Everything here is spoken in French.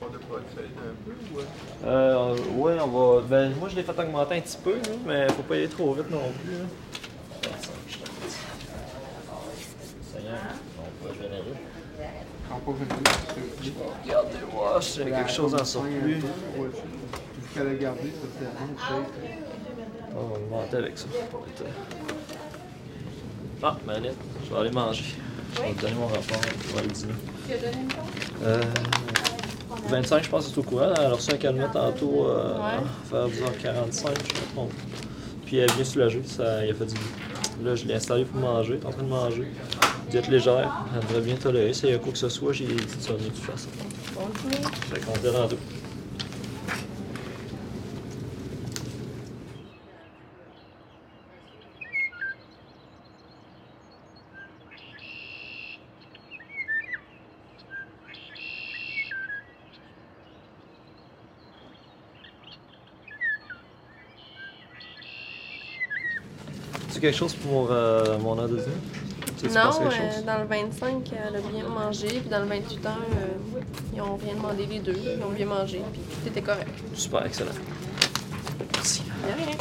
vas-tu aider un peu ou. euh? Euh, ouais, on va. Ben, moi, je l'ai fait augmenter un petit peu, là, mais faut pas y aller trop vite non plus. Là. 35, je te dis. Seigneur, on va générer. Prends pas 22, c'est sûr. Regardez, voir s'il y a quelque chose en surplus. Gardé, ça. On va augmenter avec ça. Ah, manette, je vais aller manger. Je vais te donner mon rapport pour le dîner. Tu as donné une? Euh, 25, je pense c'est au courant. Elle a reçu un tantôt euh, Ouais. vers 10h45, je trompe. Puis elle vient soulager, ça, il a fait du bien. Là, je l'ai installé pour manger, est en train de manger. Diète légère, elle devrait bien tolérer. S'il y a quoi que ce soit, j'ai dit de ça venir de toute façon. Fait qu'on se dit rendez-vous. Tu quelque chose pour euh, mon de dîner? Non, euh, dans le 25, elle a bien mangé, puis dans le 28 heures, euh, ils ont rien demandé les deux. Ils ont bien mangé, puis tout était correct. Super, excellent. Merci. De rien.